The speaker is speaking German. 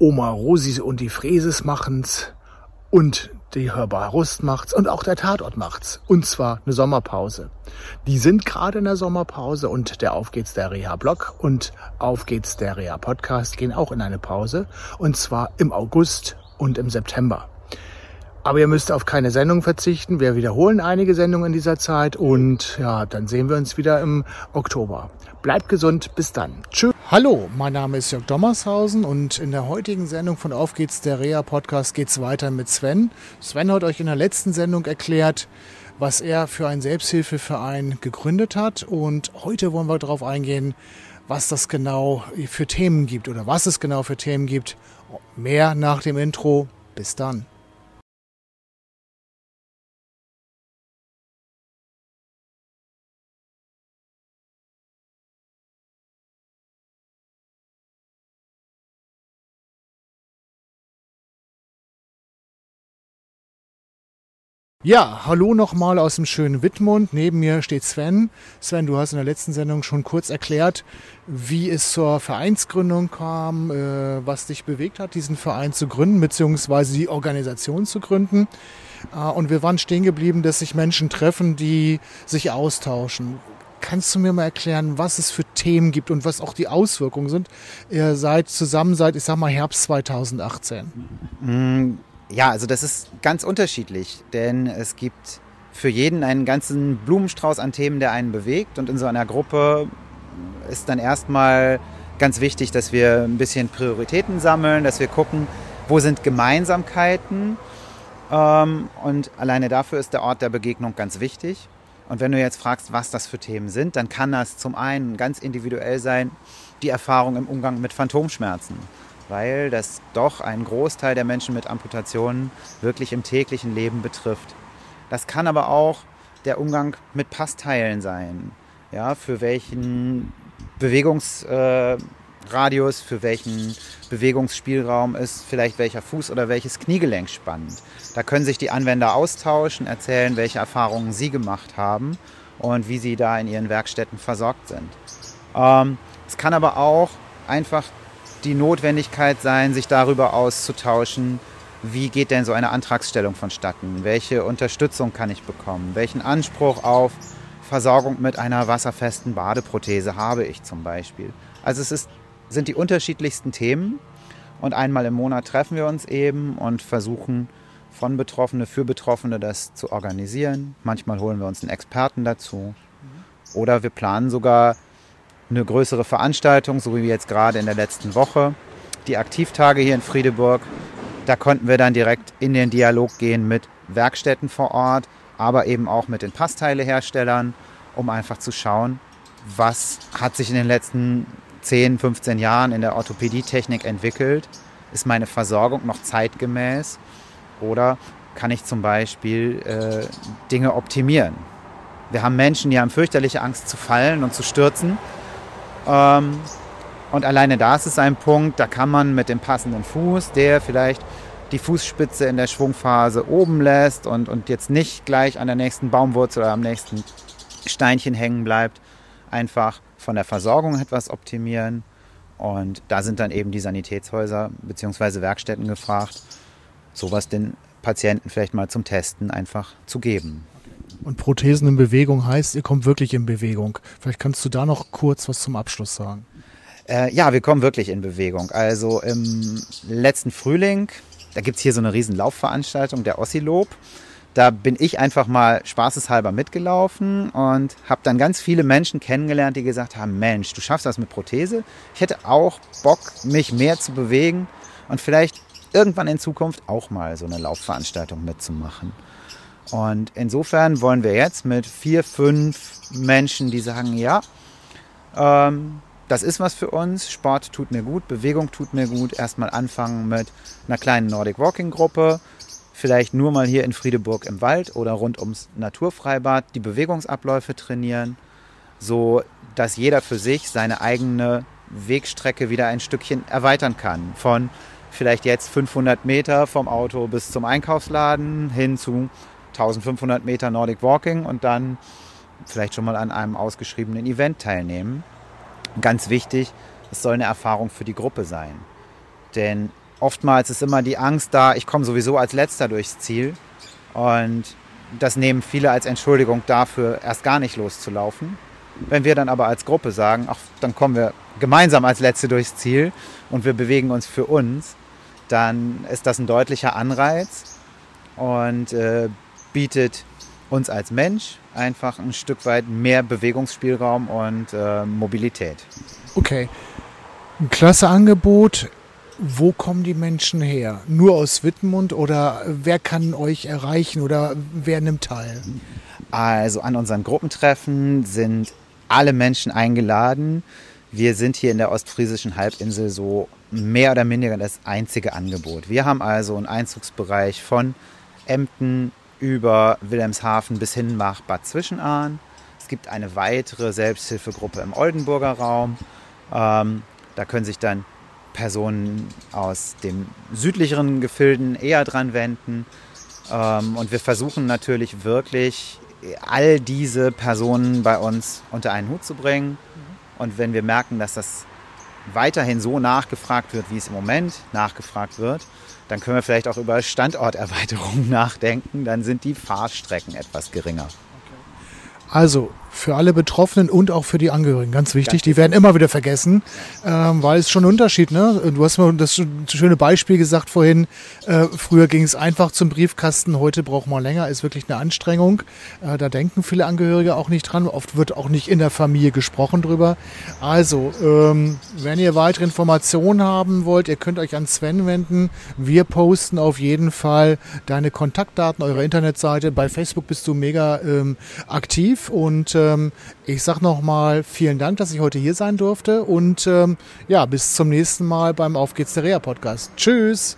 Oma Rosi und die Fräses machen's und die Hörbar Rust macht's und auch der Tatort macht's. Und zwar eine Sommerpause. Die sind gerade in der Sommerpause und der Auf geht's der Reha-Blog und Auf geht's der Reha-Podcast gehen auch in eine Pause. Und zwar im August und im September. Aber ihr müsst auf keine Sendung verzichten. Wir wiederholen einige Sendungen in dieser Zeit und ja, dann sehen wir uns wieder im Oktober. Bleibt gesund, bis dann. Tschüss. Hallo, mein Name ist Jörg Dommershausen und in der heutigen Sendung von Auf geht's der Rea Podcast geht's weiter mit Sven. Sven hat euch in der letzten Sendung erklärt, was er für einen Selbsthilfeverein gegründet hat und heute wollen wir darauf eingehen, was das genau für Themen gibt oder was es genau für Themen gibt. Mehr nach dem Intro. Bis dann. Ja, hallo nochmal aus dem schönen Wittmund. Neben mir steht Sven. Sven, du hast in der letzten Sendung schon kurz erklärt, wie es zur Vereinsgründung kam, äh, was dich bewegt hat, diesen Verein zu gründen, beziehungsweise die Organisation zu gründen. Äh, und wir waren stehen geblieben, dass sich Menschen treffen, die sich austauschen. Kannst du mir mal erklären, was es für Themen gibt und was auch die Auswirkungen sind? Ihr seid zusammen seit, ich sag mal, Herbst 2018. Mm ja, also das ist ganz unterschiedlich, denn es gibt für jeden einen ganzen Blumenstrauß an Themen, der einen bewegt. Und in so einer Gruppe ist dann erstmal ganz wichtig, dass wir ein bisschen Prioritäten sammeln, dass wir gucken, wo sind Gemeinsamkeiten. Ähm, und alleine dafür ist der Ort der Begegnung ganz wichtig. Und wenn du jetzt fragst, was das für Themen sind, dann kann das zum einen ganz individuell sein, die Erfahrung im Umgang mit Phantomschmerzen weil das doch einen Großteil der Menschen mit Amputationen wirklich im täglichen Leben betrifft. Das kann aber auch der Umgang mit Passteilen sein, ja, für welchen Bewegungsradius, äh, für welchen Bewegungsspielraum ist vielleicht welcher Fuß oder welches Kniegelenk spannend. Da können sich die Anwender austauschen, erzählen, welche Erfahrungen sie gemacht haben und wie sie da in ihren Werkstätten versorgt sind. Ähm, es kann aber auch einfach die Notwendigkeit sein, sich darüber auszutauschen, wie geht denn so eine Antragsstellung vonstatten? Welche Unterstützung kann ich bekommen? Welchen Anspruch auf Versorgung mit einer wasserfesten Badeprothese habe ich zum Beispiel? Also es ist, sind die unterschiedlichsten Themen und einmal im Monat treffen wir uns eben und versuchen von Betroffene für Betroffene das zu organisieren. Manchmal holen wir uns einen Experten dazu oder wir planen sogar eine größere Veranstaltung, so wie jetzt gerade in der letzten Woche. Die Aktivtage hier in Friedeburg, da konnten wir dann direkt in den Dialog gehen mit Werkstätten vor Ort, aber eben auch mit den Passteileherstellern, um einfach zu schauen, was hat sich in den letzten 10, 15 Jahren in der Orthopädietechnik entwickelt. Ist meine Versorgung noch zeitgemäß oder kann ich zum Beispiel äh, Dinge optimieren? Wir haben Menschen, die haben fürchterliche Angst zu fallen und zu stürzen. Ähm, und alleine da ist es ein Punkt, da kann man mit dem passenden Fuß, der vielleicht die Fußspitze in der Schwungphase oben lässt und, und jetzt nicht gleich an der nächsten Baumwurzel oder am nächsten Steinchen hängen bleibt, einfach von der Versorgung etwas optimieren. Und da sind dann eben die Sanitätshäuser bzw. Werkstätten gefragt, sowas den Patienten vielleicht mal zum Testen einfach zu geben. Und Prothesen in Bewegung heißt, ihr kommt wirklich in Bewegung. Vielleicht kannst du da noch kurz was zum Abschluss sagen. Äh, ja, wir kommen wirklich in Bewegung. Also im letzten Frühling, da gibt es hier so eine riesen Laufveranstaltung, der Ossilob. Da bin ich einfach mal spaßeshalber mitgelaufen und habe dann ganz viele Menschen kennengelernt, die gesagt haben, Mensch, du schaffst das mit Prothese. Ich hätte auch Bock, mich mehr zu bewegen und vielleicht irgendwann in Zukunft auch mal so eine Laufveranstaltung mitzumachen. Und insofern wollen wir jetzt mit vier, fünf Menschen, die sagen, ja, ähm, das ist was für uns, Sport tut mir gut, Bewegung tut mir gut, erstmal anfangen mit einer kleinen Nordic Walking Gruppe, vielleicht nur mal hier in Friedeburg im Wald oder rund ums Naturfreibad die Bewegungsabläufe trainieren, so dass jeder für sich seine eigene Wegstrecke wieder ein Stückchen erweitern kann. Von vielleicht jetzt 500 Meter vom Auto bis zum Einkaufsladen hin zu 1500 Meter Nordic Walking und dann vielleicht schon mal an einem ausgeschriebenen Event teilnehmen. Ganz wichtig, es soll eine Erfahrung für die Gruppe sein. Denn oftmals ist immer die Angst da, ich komme sowieso als letzter durchs Ziel. Und das nehmen viele als Entschuldigung dafür, erst gar nicht loszulaufen. Wenn wir dann aber als Gruppe sagen, ach, dann kommen wir gemeinsam als Letzte durchs Ziel und wir bewegen uns für uns, dann ist das ein deutlicher Anreiz und äh, bietet uns als Mensch einfach ein Stück weit mehr Bewegungsspielraum und äh, Mobilität. Okay, ein klasse Angebot. Wo kommen die Menschen her? Nur aus Wittmund oder wer kann euch erreichen oder wer nimmt teil? Also an unseren Gruppentreffen sind alle Menschen eingeladen. Wir sind hier in der ostfriesischen Halbinsel so mehr oder minder das einzige Angebot. Wir haben also einen Einzugsbereich von Emden über Wilhelmshaven bis hin nach Bad Zwischenahn. Es gibt eine weitere Selbsthilfegruppe im Oldenburger Raum. Ähm, da können sich dann Personen aus den südlicheren Gefilden eher dran wenden. Ähm, und wir versuchen natürlich wirklich all diese Personen bei uns unter einen Hut zu bringen. Und wenn wir merken, dass das weiterhin so nachgefragt wird, wie es im Moment nachgefragt wird, dann können wir vielleicht auch über Standorterweiterungen nachdenken. Dann sind die Fahrstrecken etwas geringer. Also für alle Betroffenen und auch für die Angehörigen, ganz wichtig. Die werden immer wieder vergessen, ähm, weil es schon ein Unterschied. Ne? Du hast mal das schöne Beispiel gesagt vorhin. Äh, früher ging es einfach zum Briefkasten, heute braucht man länger. Ist wirklich eine Anstrengung. Äh, da denken viele Angehörige auch nicht dran. Oft wird auch nicht in der Familie gesprochen drüber. Also, ähm, wenn ihr weitere Informationen haben wollt, ihr könnt euch an Sven wenden. Wir posten auf jeden Fall deine Kontaktdaten, eure Internetseite. Bei Facebook bist du mega ähm, aktiv und ähm, ich sage nochmal vielen Dank, dass ich heute hier sein durfte und ähm, ja, bis zum nächsten Mal beim Auf geht's der Reha Podcast. Tschüss!